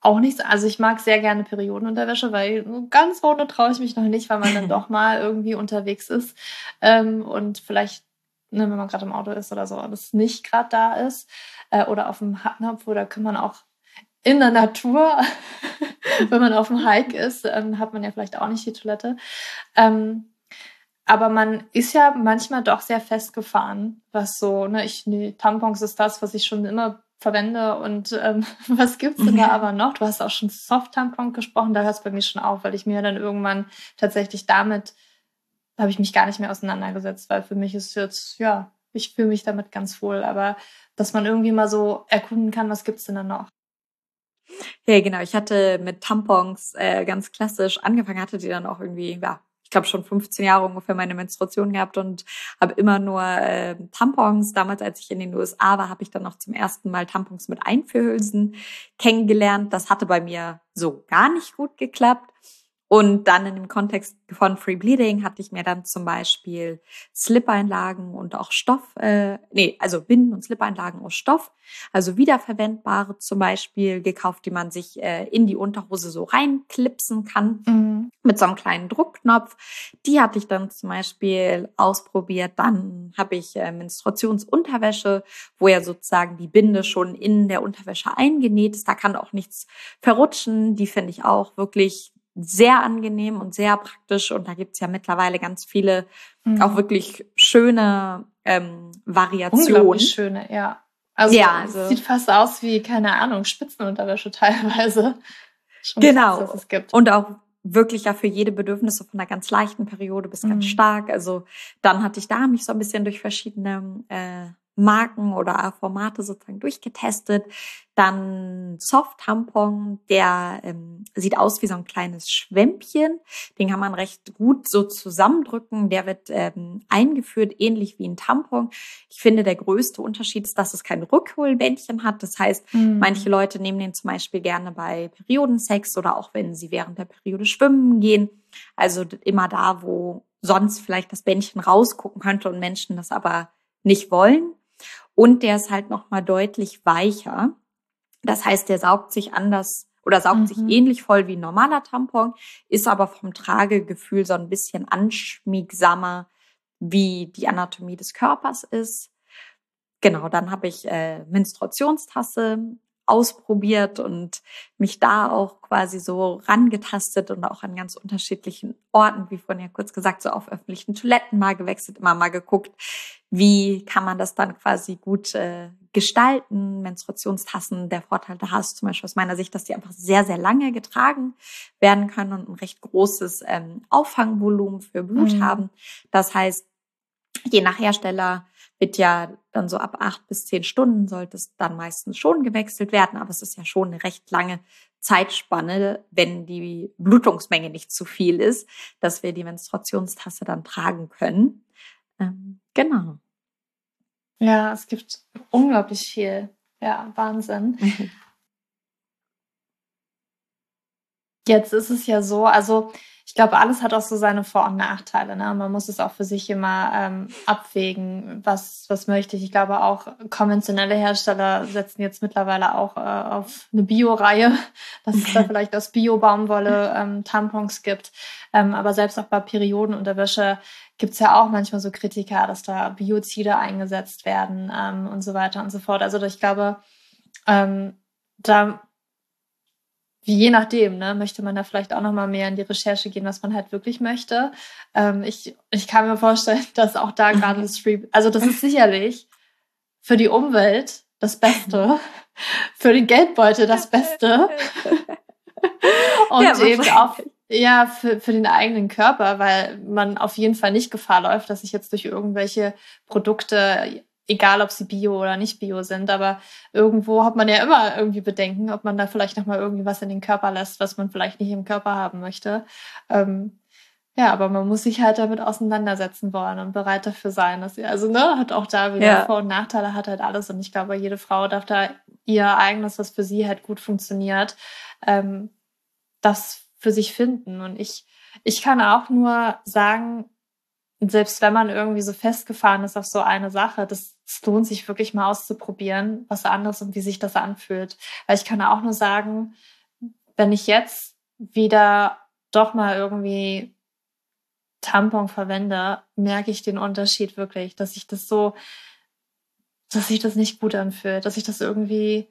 auch nichts. Also ich mag sehr gerne Periodenunterwäsche, weil ganz ohne traue ich mich noch nicht, weil man dann doch mal irgendwie unterwegs ist ähm, und vielleicht, ne, wenn man gerade im Auto ist oder so, das nicht gerade da ist äh, oder auf dem Hartnapf, da kann man auch in der Natur, wenn man auf dem Hike ist, ähm, hat man ja vielleicht auch nicht die Toilette. Ähm, aber man ist ja manchmal doch sehr festgefahren, was so, ne, ich, nee, Tampons ist das, was ich schon immer verwende und ähm, was gibt's denn da aber noch? Du hast auch schon Soft-Tampon gesprochen, da hört es bei mir schon auf, weil ich mir dann irgendwann tatsächlich damit, habe ich mich gar nicht mehr auseinandergesetzt, weil für mich ist jetzt, ja, ich fühle mich damit ganz wohl, aber dass man irgendwie mal so erkunden kann, was gibt's denn da noch? Ja, genau. Ich hatte mit Tampons äh, ganz klassisch angefangen, hatte die dann auch irgendwie, ja, ich glaube schon 15 Jahre ungefähr meine Menstruation gehabt und habe immer nur äh, Tampons. Damals, als ich in den USA war, habe ich dann noch zum ersten Mal Tampons mit Einführhülsen kennengelernt. Das hatte bei mir so gar nicht gut geklappt. Und dann in dem Kontext von Free Bleeding hatte ich mir dann zum Beispiel Slip-Einlagen und auch Stoff, äh, nee, also Binden und Slip-Einlagen aus Stoff, also wiederverwendbare zum Beispiel gekauft, die man sich äh, in die Unterhose so reinklipsen kann mhm. mit so einem kleinen Druckknopf. Die hatte ich dann zum Beispiel ausprobiert. Dann habe ich äh, Menstruationsunterwäsche, wo ja sozusagen die Binde schon in der Unterwäsche eingenäht ist. Da kann auch nichts verrutschen. Die finde ich auch wirklich sehr angenehm und sehr praktisch. Und da gibt's ja mittlerweile ganz viele mhm. auch wirklich schöne ähm, Variationen. Unglaublich schöne, ja. Also, ja, also sieht fast aus wie, keine Ahnung, Spitzenunterwäsche teilweise. Schon genau. Krass, es gibt. Und auch wirklich ja für jede Bedürfnisse von einer ganz leichten Periode bis ganz mhm. stark. Also dann hatte ich da mich so ein bisschen durch verschiedene äh, Marken oder Formate sozusagen durchgetestet. Dann Soft-Tampon, der ähm, sieht aus wie so ein kleines Schwämmchen. Den kann man recht gut so zusammendrücken. Der wird ähm, eingeführt, ähnlich wie ein Tampon. Ich finde, der größte Unterschied ist, dass es kein Rückholbändchen hat. Das heißt, mhm. manche Leute nehmen den zum Beispiel gerne bei Periodensex oder auch wenn sie während der Periode schwimmen gehen. Also immer da, wo sonst vielleicht das Bändchen rausgucken könnte und Menschen das aber nicht wollen. Und der ist halt nochmal deutlich weicher. Das heißt, der saugt sich anders oder saugt mhm. sich ähnlich voll wie ein normaler Tampon, ist aber vom Tragegefühl so ein bisschen anschmiegsamer, wie die Anatomie des Körpers ist. Genau, dann habe ich äh, Menstruationstasse ausprobiert und mich da auch quasi so rangetastet und auch an ganz unterschiedlichen Orten, wie vorhin ja kurz gesagt, so auf öffentlichen Toiletten mal gewechselt, immer mal geguckt, wie kann man das dann quasi gut äh, gestalten. Menstruationstassen, der Vorteil da hast zum Beispiel aus meiner Sicht, dass die einfach sehr, sehr lange getragen werden können und ein recht großes ähm, Auffangvolumen für Blut mhm. haben. Das heißt, je nach Hersteller wird ja dann so ab acht bis zehn Stunden sollte es dann meistens schon gewechselt werden, aber es ist ja schon eine recht lange Zeitspanne, wenn die Blutungsmenge nicht zu viel ist, dass wir die Menstruationstasse dann tragen können. Ähm, genau. Ja, es gibt unglaublich viel. Ja, Wahnsinn. Jetzt ist es ja so, also ich glaube, alles hat auch so seine Vor- und Nachteile. Ne? Man muss es auch für sich immer ähm, abwägen, was, was möchte ich. Ich glaube, auch konventionelle Hersteller setzen jetzt mittlerweile auch äh, auf eine Bio-Reihe, dass es da vielleicht aus Bio-Baumwolle ähm, Tampons gibt. Ähm, aber selbst auch bei Periodenunterwäsche gibt es ja auch manchmal so Kritiker, dass da Biozide eingesetzt werden ähm, und so weiter und so fort. Also ich glaube, ähm, da je nachdem, ne, möchte man da vielleicht auch noch mal mehr in die Recherche gehen, was man halt wirklich möchte. Ähm, ich, ich kann mir vorstellen, dass auch da gerade das Free, also das ist sicherlich für die Umwelt das Beste, für den Geldbeutel das Beste. Und ja, eben auch ja für, für den eigenen Körper, weil man auf jeden Fall nicht Gefahr läuft, dass sich jetzt durch irgendwelche Produkte egal ob sie bio oder nicht bio sind, aber irgendwo hat man ja immer irgendwie Bedenken, ob man da vielleicht nochmal irgendwie was in den Körper lässt, was man vielleicht nicht im Körper haben möchte. Ähm, ja, aber man muss sich halt damit auseinandersetzen wollen und bereit dafür sein. Dass sie, also, ne, hat auch da wieder ja. Vor- und Nachteile, hat halt alles. Und ich glaube, jede Frau darf da ihr eigenes, was für sie halt gut funktioniert, ähm, das für sich finden. Und ich, ich kann auch nur sagen, Und selbst wenn man irgendwie so festgefahren ist auf so eine Sache, das, das lohnt sich wirklich mal auszuprobieren, was anderes und wie sich das anfühlt. Weil ich kann auch nur sagen, wenn ich jetzt wieder doch mal irgendwie Tampon verwende, merke ich den Unterschied wirklich, dass ich das so, dass sich das nicht gut anfühlt, dass ich das irgendwie,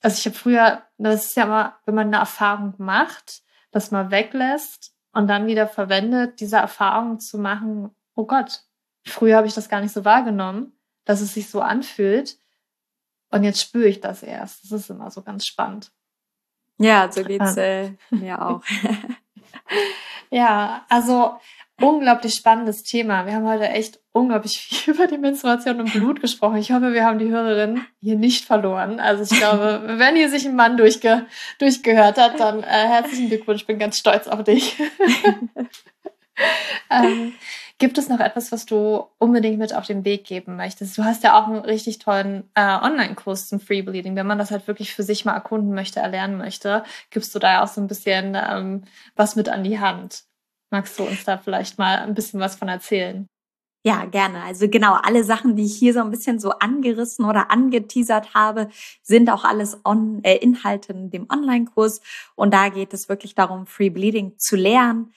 also ich habe früher, das ist ja immer, wenn man eine Erfahrung macht, das mal weglässt und dann wieder verwendet, diese Erfahrung zu machen, oh Gott, früher habe ich das gar nicht so wahrgenommen, dass es sich so anfühlt. Und jetzt spüre ich das erst. Das ist immer so ganz spannend. Ja, so geht's äh, mir auch. ja, also unglaublich spannendes Thema. Wir haben heute echt unglaublich viel über die Menstruation und Blut gesprochen. Ich hoffe, wir haben die Hörerin hier nicht verloren. Also ich glaube, wenn hier sich ein Mann durchge durchgehört hat, dann äh, herzlichen Glückwunsch. Ich bin ganz stolz auf dich. ähm, gibt es noch etwas, was du unbedingt mit auf den Weg geben möchtest? Du hast ja auch einen richtig tollen äh, Online-Kurs zum Free Bleeding. Wenn man das halt wirklich für sich mal erkunden möchte, erlernen möchte, gibst du da ja auch so ein bisschen ähm, was mit an die Hand. Magst du uns da vielleicht mal ein bisschen was von erzählen? Ja, gerne. Also genau, alle Sachen, die ich hier so ein bisschen so angerissen oder angeteasert habe, sind auch alles on, äh, Inhalte in dem Online-Kurs. Und da geht es wirklich darum, Free Bleeding zu lernen,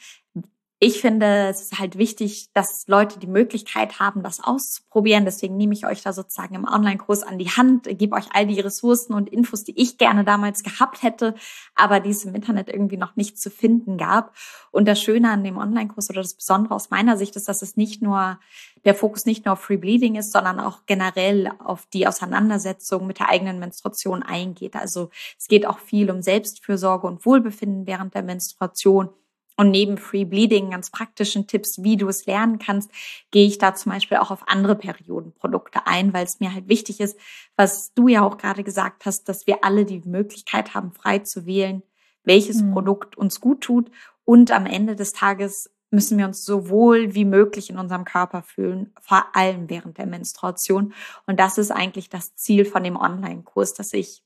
ich finde, es ist halt wichtig, dass Leute die Möglichkeit haben, das auszuprobieren. Deswegen nehme ich euch da sozusagen im Online-Kurs an die Hand, gebe euch all die Ressourcen und Infos, die ich gerne damals gehabt hätte, aber die es im Internet irgendwie noch nicht zu finden gab. Und das Schöne an dem Online-Kurs oder das Besondere aus meiner Sicht ist, dass es nicht nur der Fokus nicht nur auf Free Bleeding ist, sondern auch generell auf die Auseinandersetzung mit der eigenen Menstruation eingeht. Also es geht auch viel um Selbstfürsorge und Wohlbefinden während der Menstruation und neben Free Bleeding, ganz praktischen Tipps, wie du es lernen kannst, gehe ich da zum Beispiel auch auf andere Periodenprodukte ein, weil es mir halt wichtig ist, was du ja auch gerade gesagt hast, dass wir alle die Möglichkeit haben, frei zu wählen, welches mhm. Produkt uns gut tut. Und am Ende des Tages müssen wir uns so wohl wie möglich in unserem Körper fühlen, vor allem während der Menstruation. Und das ist eigentlich das Ziel von dem Online-Kurs, dass ich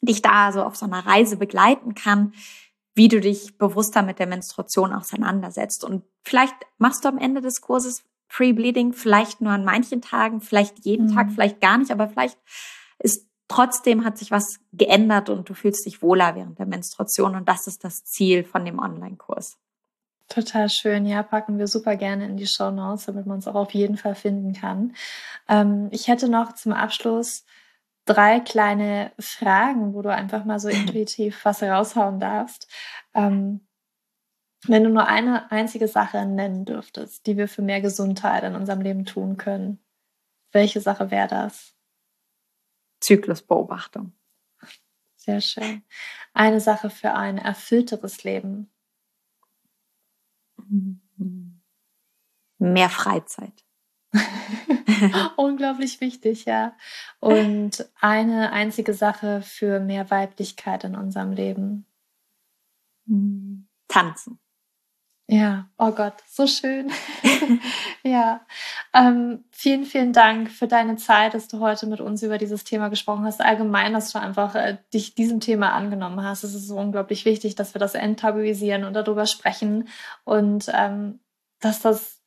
dich da so auf so einer Reise begleiten kann, wie du dich bewusster mit der Menstruation auseinandersetzt. Und vielleicht machst du am Ende des Kurses Free Bleeding, vielleicht nur an manchen Tagen, vielleicht jeden mhm. Tag, vielleicht gar nicht, aber vielleicht ist trotzdem hat sich was geändert und du fühlst dich wohler während der Menstruation. Und das ist das Ziel von dem Online-Kurs. Total schön. Ja, packen wir super gerne in die Show Notes, damit man es auch auf jeden Fall finden kann. Ähm, ich hätte noch zum Abschluss drei kleine Fragen, wo du einfach mal so intuitiv was raushauen darfst. Ähm, wenn du nur eine einzige Sache nennen dürftest, die wir für mehr Gesundheit in unserem Leben tun können, welche Sache wäre das? Zyklusbeobachtung. Sehr schön. Eine Sache für ein erfüllteres Leben. Mehr Freizeit. Unglaublich wichtig, ja. Und eine einzige Sache für mehr Weiblichkeit in unserem Leben. Tanzen. Ja, oh Gott, so schön. ja, ähm, vielen, vielen Dank für deine Zeit, dass du heute mit uns über dieses Thema gesprochen hast. Allgemein, dass du einfach äh, dich diesem Thema angenommen hast. Es ist so unglaublich wichtig, dass wir das enttabuisieren und darüber sprechen und ähm, dass das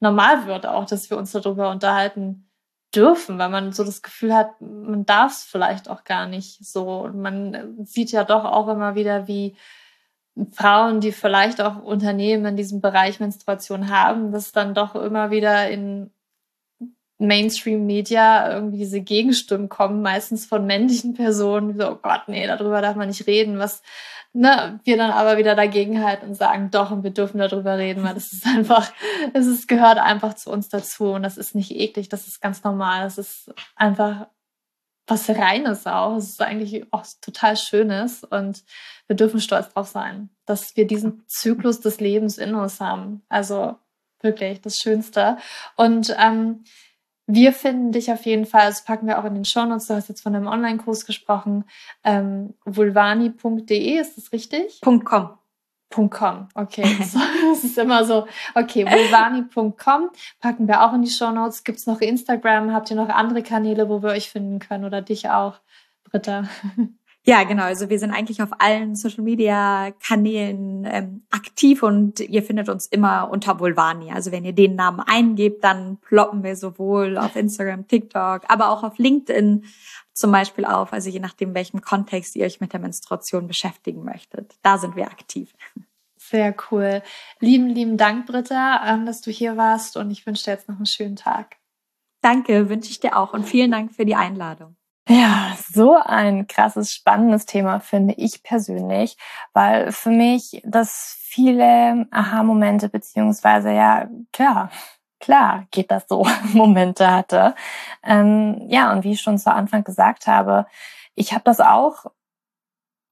normal wird auch, dass wir uns darüber unterhalten dürfen, weil man so das Gefühl hat, man darf es vielleicht auch gar nicht so. Man sieht ja doch auch immer wieder, wie Frauen, die vielleicht auch Unternehmen in diesem Bereich Menstruation haben, dass dann doch immer wieder in Mainstream-Media irgendwie diese Gegenstimmen kommen, meistens von männlichen Personen, so, oh Gott, nee, darüber darf man nicht reden, was ne, wir dann aber wieder dagegen halten und sagen, doch, und wir dürfen darüber reden, weil das ist einfach, es gehört einfach zu uns dazu und das ist nicht eklig, das ist ganz normal, das ist einfach was Reines auch. Es ist eigentlich auch total Schönes und wir dürfen stolz drauf sein, dass wir diesen Zyklus des Lebens in uns haben. Also wirklich das Schönste. Und ähm, wir finden dich auf jeden Fall, das packen wir auch in den Shownotes, du hast jetzt von einem Online-Kurs gesprochen, ähm, vulvani.de, ist das richtig? .com. .com, okay. das ist immer so. Okay, vulvani.com packen wir auch in die Shownotes. Gibt es noch Instagram? Habt ihr noch andere Kanäle, wo wir euch finden können oder dich auch, Britta? Ja, genau. Also wir sind eigentlich auf allen Social Media Kanälen ähm, aktiv und ihr findet uns immer unter Vulvani. Also wenn ihr den Namen eingebt, dann ploppen wir sowohl auf Instagram, TikTok, aber auch auf LinkedIn zum Beispiel auf. Also je nachdem, welchem Kontext ihr euch mit der Menstruation beschäftigen möchtet. Da sind wir aktiv. Sehr cool. Lieben, lieben Dank, Britta, ähm, dass du hier warst und ich wünsche dir jetzt noch einen schönen Tag. Danke, wünsche ich dir auch und vielen Dank für die Einladung. Ja, so ein krasses, spannendes Thema finde ich persönlich, weil für mich das viele Aha-Momente beziehungsweise ja, klar, klar geht das so, Momente hatte. Ähm, ja, und wie ich schon zu Anfang gesagt habe, ich habe das auch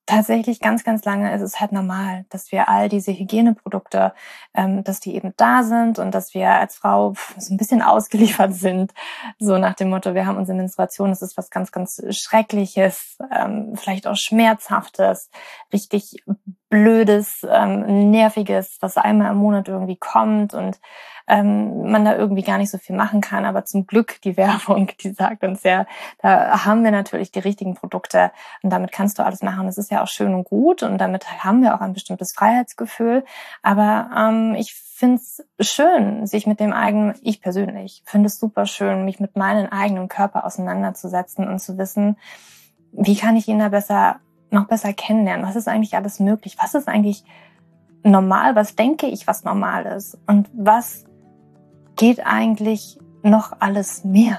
tatsächlich ganz, ganz lange ist es halt normal, dass wir all diese Hygieneprodukte, ähm, dass die eben da sind und dass wir als Frau so ein bisschen ausgeliefert sind. So nach dem Motto, wir haben unsere Menstruation, das ist was ganz, ganz Schreckliches, ähm, vielleicht auch Schmerzhaftes, richtig Blödes, ähm, Nerviges, was einmal im Monat irgendwie kommt und ähm, man da irgendwie gar nicht so viel machen kann. Aber zum Glück die Werbung, die sagt uns ja, da haben wir natürlich die richtigen Produkte und damit kannst du alles machen. Das ist ja auch schön und gut und damit haben wir auch ein bestimmtes Freiheitsgefühl. Aber ähm, ich finde es schön, sich mit dem eigenen, ich persönlich finde es super schön, mich mit meinem eigenen Körper auseinanderzusetzen und zu wissen, wie kann ich ihn da besser, noch besser kennenlernen? Was ist eigentlich alles möglich? Was ist eigentlich normal? Was denke ich, was normal ist? Und was geht eigentlich noch alles mehr?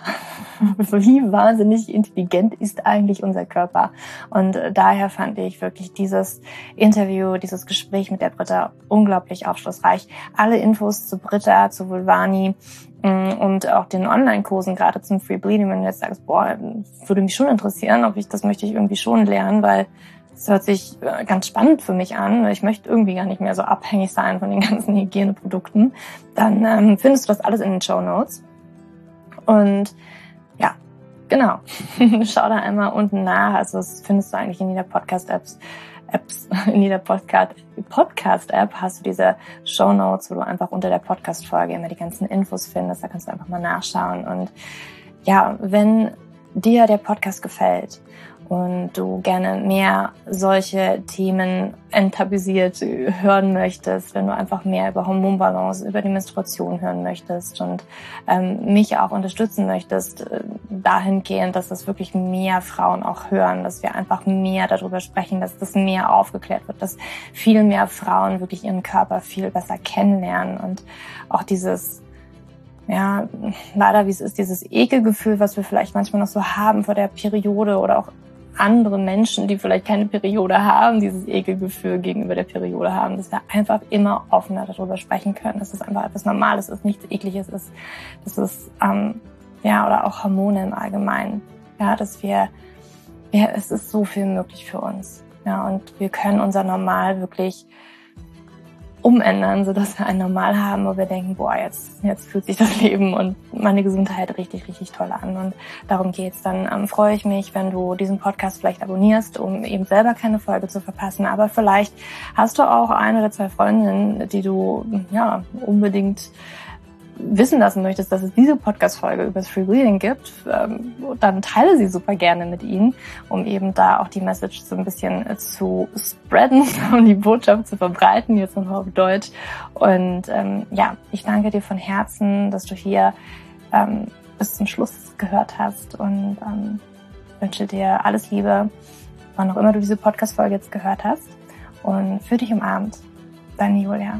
Wie wahnsinnig intelligent ist eigentlich unser Körper? Und äh, daher fand ich wirklich dieses Interview, dieses Gespräch mit der Britta unglaublich aufschlussreich. Alle Infos zu Britta, zu Vulvani mm, und auch den Online-Kursen, gerade zum Free Bleeding, wenn du jetzt sagst, boah, würde mich schon interessieren, ob ich das möchte ich irgendwie schon lernen, weil das hört sich äh, ganz spannend für mich an. Ich möchte irgendwie gar nicht mehr so abhängig sein von den ganzen Hygieneprodukten. Dann ähm, findest du das alles in den Show Notes. Und ja, genau. Schau da einmal unten nach. Also das findest du eigentlich in jeder Podcast-Apps. Apps, in jeder Podcast, Podcast-App hast du diese Show Notes, wo du einfach unter der Podcast-Folge immer die ganzen Infos findest. Da kannst du einfach mal nachschauen. Und ja, wenn dir der Podcast gefällt und du gerne mehr solche Themen enttabuisiert hören möchtest, wenn du einfach mehr über Hormonbalance, über die Menstruation hören möchtest und ähm, mich auch unterstützen möchtest, äh, dahingehend, dass das wirklich mehr Frauen auch hören, dass wir einfach mehr darüber sprechen, dass das mehr aufgeklärt wird, dass viel mehr Frauen wirklich ihren Körper viel besser kennenlernen und auch dieses ja, leider wie es ist, dieses Ekelgefühl, was wir vielleicht manchmal noch so haben vor der Periode oder auch andere Menschen, die vielleicht keine Periode haben, dieses Ekelgefühl gegenüber der Periode haben, dass wir einfach immer offener darüber sprechen können, dass es einfach etwas Normales ist, nichts Ekliges ist, dass es, ähm, ja, oder auch Hormone im Allgemeinen, ja, dass wir, ja, es ist so viel möglich für uns, ja, und wir können unser Normal wirklich umändern, so dass wir ein Normal haben, wo wir denken, boah, jetzt, jetzt fühlt sich das Leben und meine Gesundheit richtig, richtig toll an. Und darum geht's. Dann ähm, freue ich mich, wenn du diesen Podcast vielleicht abonnierst, um eben selber keine Folge zu verpassen. Aber vielleicht hast du auch ein oder zwei Freundinnen, die du ja unbedingt wissen lassen möchtest, dass es diese Podcast-Folge über das Free Reading gibt, ähm, dann teile sie super gerne mit ihnen, um eben da auch die Message so ein bisschen zu spreaden, um die Botschaft zu verbreiten, jetzt nochmal auf Deutsch. Und ähm, ja, ich danke dir von Herzen, dass du hier ähm, bis zum Schluss gehört hast und ähm, wünsche dir alles Liebe, wann auch immer du diese Podcast-Folge jetzt gehört hast. Und für dich umarmt, deine Julia.